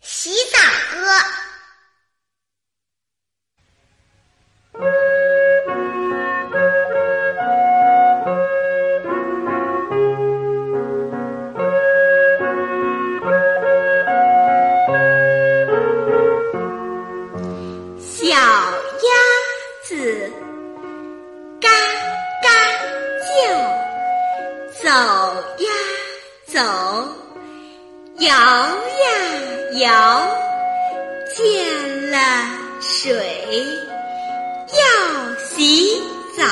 洗澡歌。小鸭子嘎嘎叫，走呀走，摇呀摇，见了水要洗澡，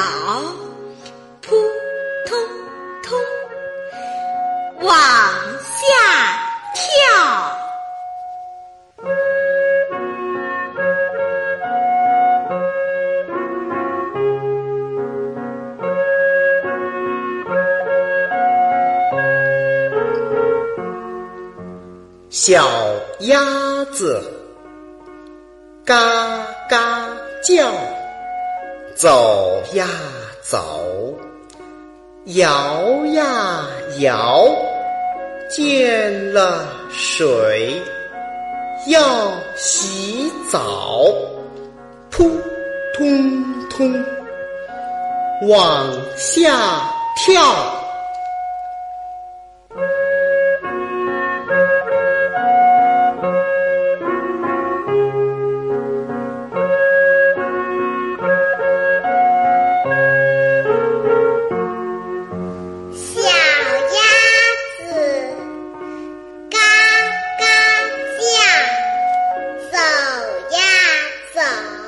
小鸭子嘎嘎叫，走呀走，摇呀摇，见了水要洗澡，扑通通往下跳。走，